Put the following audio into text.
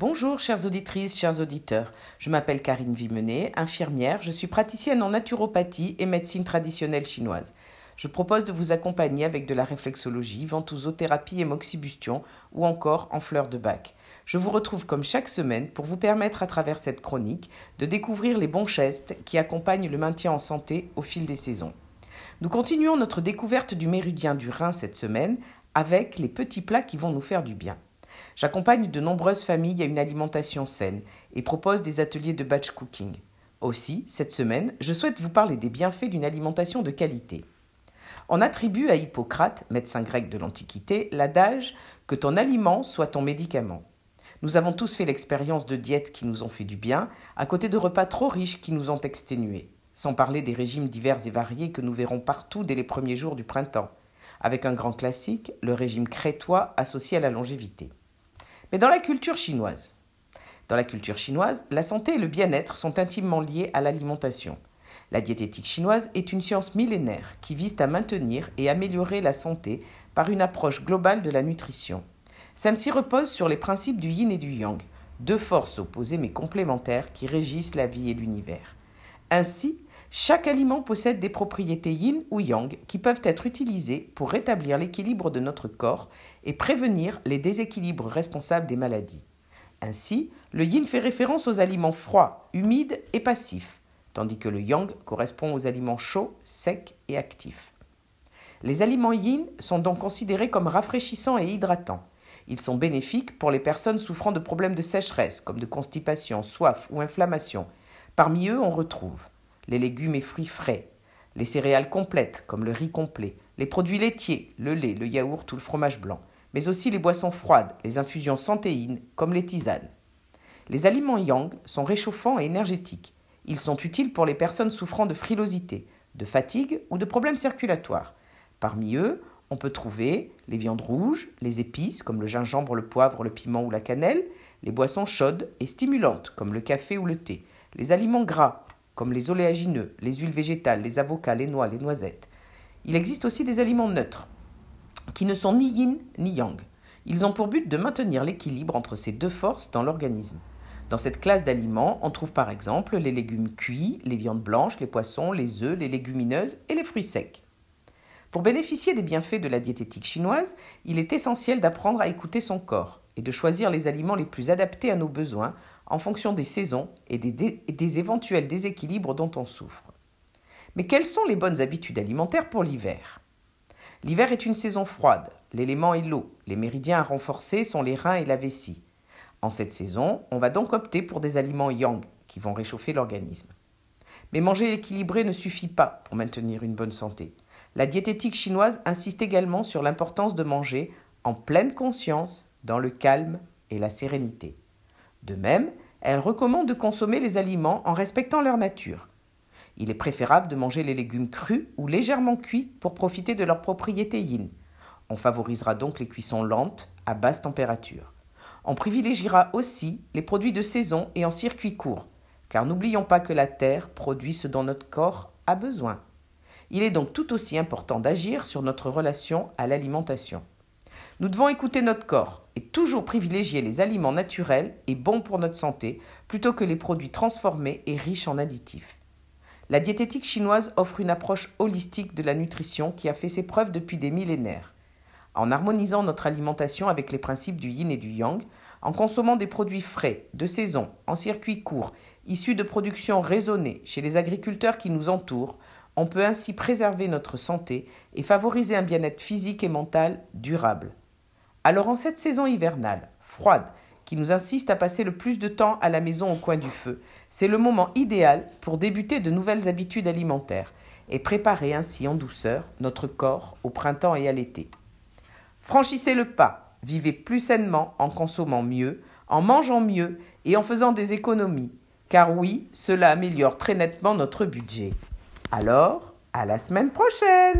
Bonjour chères auditrices, chers auditeurs. Je m'appelle Karine Vimenet, infirmière, je suis praticienne en naturopathie et médecine traditionnelle chinoise. Je propose de vous accompagner avec de la réflexologie, ventousothérapie et moxibustion ou encore en fleurs de bac. Je vous retrouve comme chaque semaine pour vous permettre à travers cette chronique de découvrir les bons gestes qui accompagnent le maintien en santé au fil des saisons. Nous continuons notre découverte du méridien du Rhin cette semaine avec les petits plats qui vont nous faire du bien. J'accompagne de nombreuses familles à une alimentation saine et propose des ateliers de batch cooking. Aussi, cette semaine, je souhaite vous parler des bienfaits d'une alimentation de qualité. On attribue à Hippocrate, médecin grec de l'Antiquité, l'adage que ton aliment soit ton médicament. Nous avons tous fait l'expérience de diètes qui nous ont fait du bien, à côté de repas trop riches qui nous ont exténués, sans parler des régimes divers et variés que nous verrons partout dès les premiers jours du printemps, avec un grand classique, le régime crétois associé à la longévité. Mais dans la culture chinoise, dans la culture chinoise, la santé et le bien-être sont intimement liés à l'alimentation. La diététique chinoise est une science millénaire qui vise à maintenir et améliorer la santé par une approche globale de la nutrition. Celle-ci repose sur les principes du yin et du yang, deux forces opposées mais complémentaires qui régissent la vie et l'univers. Ainsi, chaque aliment possède des propriétés yin ou yang qui peuvent être utilisées pour rétablir l'équilibre de notre corps et prévenir les déséquilibres responsables des maladies. Ainsi, le yin fait référence aux aliments froids, humides et passifs, tandis que le yang correspond aux aliments chauds, secs et actifs. Les aliments yin sont donc considérés comme rafraîchissants et hydratants. Ils sont bénéfiques pour les personnes souffrant de problèmes de sécheresse, comme de constipation, soif ou inflammation. Parmi eux, on retrouve les légumes et fruits frais, les céréales complètes, comme le riz complet, les produits laitiers, le lait, le yaourt ou le fromage blanc, mais aussi les boissons froides, les infusions santéines, comme les tisanes. Les aliments yang sont réchauffants et énergétiques. Ils sont utiles pour les personnes souffrant de frilosité, de fatigue ou de problèmes circulatoires. Parmi eux, on peut trouver les viandes rouges, les épices comme le gingembre, le poivre, le piment ou la cannelle, les boissons chaudes et stimulantes comme le café ou le thé, les aliments gras comme les oléagineux, les huiles végétales, les avocats, les noix, les noisettes. Il existe aussi des aliments neutres qui ne sont ni yin ni yang. Ils ont pour but de maintenir l'équilibre entre ces deux forces dans l'organisme. Dans cette classe d'aliments, on trouve par exemple les légumes cuits, les viandes blanches, les poissons, les œufs, les légumineuses et les fruits secs. Pour bénéficier des bienfaits de la diététique chinoise, il est essentiel d'apprendre à écouter son corps et de choisir les aliments les plus adaptés à nos besoins en fonction des saisons et des, éventuels déséquilibres dont on souffre. Mais quelles sont les bonnes habitudes alimentaires pour l'hiver? L'hiver est une saison froide, l'élément est l'eau, les méridiens à renforcer sont les reins et la vessie. En cette saison, on va donc opter pour des aliments yang qui vont réchauffer l'organisme. Mais manger équilibré ne suffit pas pour maintenir une bonne santé. La diététique chinoise insiste également sur l'importance de manger en pleine conscience, dans le calme et la sérénité. De même, elle recommande de consommer les aliments en respectant leur nature. Il est préférable de manger les légumes crus ou légèrement cuits pour profiter de leurs propriétés yin. On favorisera donc les cuissons lentes à basse température. On privilégiera aussi les produits de saison et en circuit court, car n'oublions pas que la terre produit ce dont notre corps a besoin. Il est donc tout aussi important d'agir sur notre relation à l'alimentation. Nous devons écouter notre corps et toujours privilégier les aliments naturels et bons pour notre santé plutôt que les produits transformés et riches en additifs. La diététique chinoise offre une approche holistique de la nutrition qui a fait ses preuves depuis des millénaires. En harmonisant notre alimentation avec les principes du yin et du yang, en consommant des produits frais, de saison, en circuit court, issus de productions raisonnées chez les agriculteurs qui nous entourent, on peut ainsi préserver notre santé et favoriser un bien-être physique et mental durable. Alors en cette saison hivernale, froide, qui nous insiste à passer le plus de temps à la maison au coin du feu. C'est le moment idéal pour débuter de nouvelles habitudes alimentaires et préparer ainsi en douceur notre corps au printemps et à l'été. Franchissez le pas, vivez plus sainement en consommant mieux, en mangeant mieux et en faisant des économies, car oui, cela améliore très nettement notre budget. Alors, à la semaine prochaine